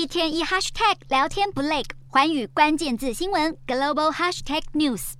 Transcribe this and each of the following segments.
一天一 hashtag 聊天不累，寰宇关键字新闻 global hashtag news。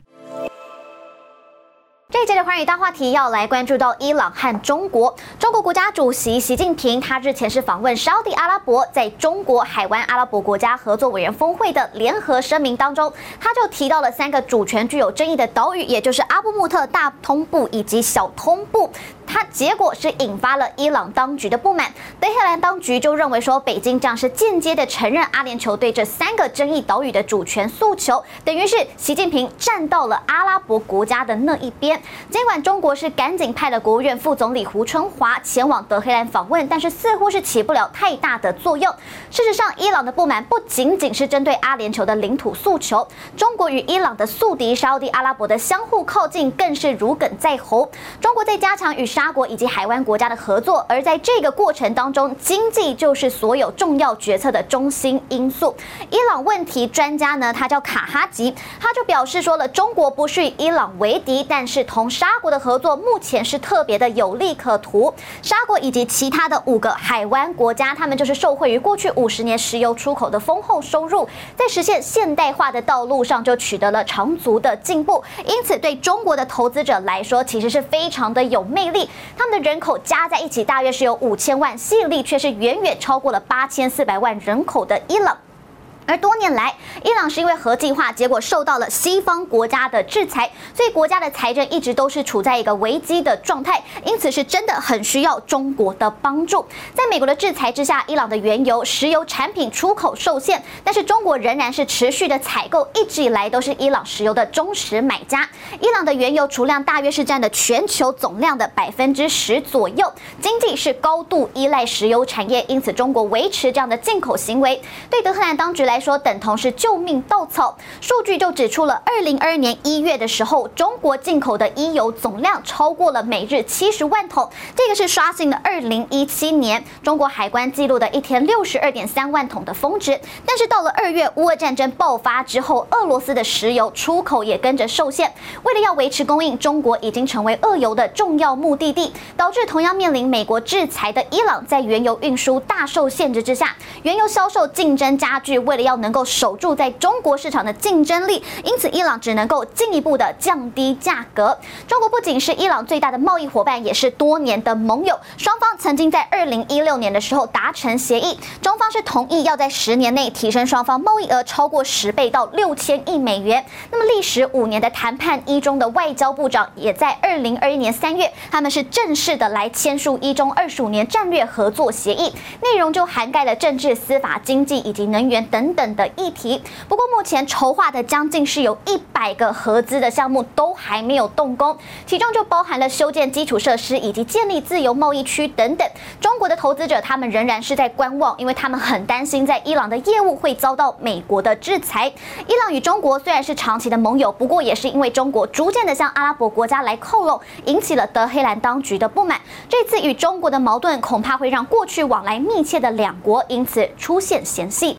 这一节的寰宇大话题要来关注到伊朗和中国。中国国家主席习近平他日前是访问沙地阿拉伯，在中国海湾阿拉伯国家合作委员峰会的联合声明当中，他就提到了三个主权具有争议的岛屿，也就是阿布穆特、大通布以及小通布。它结果是引发了伊朗当局的不满，德黑兰当局就认为说，北京这样是间接的承认阿联酋对这三个争议岛屿的主权诉求，等于是习近平站到了阿拉伯国家的那一边。尽管中国是赶紧派了国务院副总理胡春华前往德黑兰访问，但是似乎是起不了太大的作用。事实上，伊朗的不满不仅仅是针对阿联酋的领土诉求，中国与伊朗的宿敌沙乌地阿拉伯的相互靠近更是如鲠在喉。中国在加强与沙沙国以及海湾国家的合作，而在这个过程当中，经济就是所有重要决策的中心因素。伊朗问题专家呢，他叫卡哈吉，他就表示说了，中国不是与伊朗为敌，但是同沙国的合作目前是特别的有利可图。沙国以及其他的五个海湾国家，他们就是受惠于过去五十年石油出口的丰厚收入，在实现现代化的道路上就取得了长足的进步。因此，对中国的投资者来说，其实是非常的有魅力。他们的人口加在一起大约是有五千万，吸引力却是远远超过了八千四百万人口的伊朗。而多年来，伊朗是因为核计划，结果受到了西方国家的制裁，所以国家的财政一直都是处在一个危机的状态，因此是真的很需要中国的帮助。在美国的制裁之下，伊朗的原油、石油产品出口受限，但是中国仍然是持续的采购，一直以来都是伊朗石油的忠实买家。伊朗的原油储量大约是占了全球总量的百分之十左右，经济是高度依赖石油产业，因此中国维持这样的进口行为，对德黑兰当局来说等同是救命稻草。数据就指出了，二零二二年一月的时候，中国进口的伊油总量超过了每日七十万桶，这个是刷新了二零一七年中国海关记录的一天六十二点三万桶的峰值。但是到了二月乌俄战争爆发之后，俄罗斯的石油出口也跟着受限。为了要维持供应，中国已经成为俄油的重要目的地，导致同样面临美国制裁的伊朗，在原油运输大受限制之下，原油销售竞争加剧。为要能够守住在中国市场的竞争力，因此伊朗只能够进一步的降低价格。中国不仅是伊朗最大的贸易伙伴，也是多年的盟友。双方曾经在二零一六年的时候达成协议，中方是同意要在十年内提升双方贸易额超过十倍到六千亿美元。那么历时五年的谈判，一中的外交部长也在二零二一年三月，他们是正式的来签署一中二十五年战略合作协议，内容就涵盖了政治、司法、经济以及能源等等。的议题，不过目前筹划的将近是有一百个合资的项目都还没有动工，其中就包含了修建基础设施以及建立自由贸易区等等。中国的投资者他们仍然是在观望，因为他们很担心在伊朗的业务会遭到美国的制裁。伊朗与中国虽然是长期的盟友，不过也是因为中国逐渐的向阿拉伯国家来靠拢，引起了德黑兰当局的不满。这次与中国的矛盾恐怕会让过去往来密切的两国因此出现嫌隙。